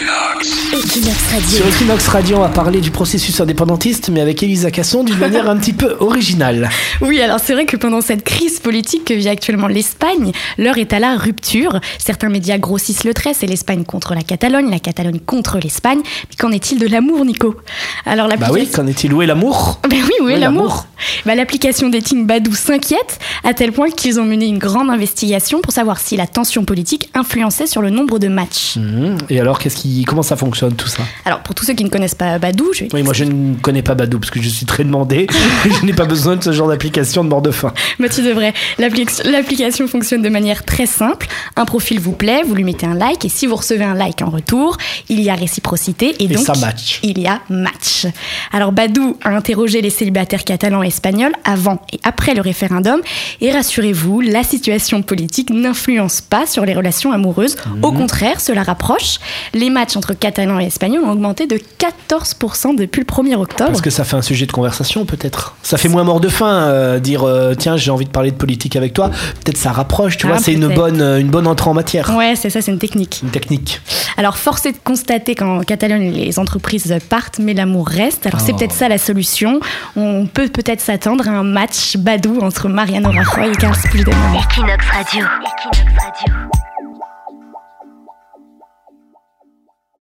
Equinox Radio. Sur Equinox Radio, on va parler du processus indépendantiste, mais avec Elisa Casson d'une manière un petit peu originale. Oui, alors c'est vrai que pendant cette crise politique que vit actuellement l'Espagne, l'heure est à la rupture. Certains médias grossissent le trait, c'est l'Espagne contre la Catalogne, la Catalogne contre l'Espagne. Mais qu'en est-il de l'amour, Nico? Alors Bah oui, qu'en est-il? Où est l'amour? Ben oui, où est Oui, l'amour? Bah, L'application dating Badou s'inquiète à tel point qu'ils ont mené une grande investigation pour savoir si la tension politique influençait sur le nombre de matchs. Mhm. Et alors, qu'est-ce qui, comment ça fonctionne tout ça? Alors pour tous ceux qui ne connaissent pas Badou, je vais Oui, moi je ne connais pas Badou parce que je suis très demandé. je n'ai pas besoin de ce genre d'application de mort de faim. Bah, tu devrais. L'appli- L'application fonctionne de manière très simple. Un profil vous plaît, vous lui mettez un like, et si vous recevez un like en retour, il y a réciprocité et, Et donc ça match. il y a match. Alors Badou a interrogé les célibataires catalans et espagnols avant et après le référendum, et rassurez-vous, la situation politique n'influence pas sur les relations amoureuses. Mhm. Au contraire, cela rapproche. Les matchs entre catalans et espagnols ont augmenté de 14% depuis le 1er octobre. Parce que ça fait un sujet de conversation peut-être. Ça fait moins mort de faim euh, dire euh, tiens j'ai envie de parler de politique avec toi. Peut-être ça rapproche, tu Ah, vois. C'est une bonne euh, une bonne entrée en matière. Ouais, c'est ça, c'est une technique. Une technique. Alors, force est de constater qu'en Catalogne, les entreprises partent, mais l'amour reste. Alors, c'est Oh. peut-être ça la solution. On peut peut-être s'attendre à un match badou entre Mariano Rajoy et Carlos Puigdemont. Equinox Radio. Equinox Radio.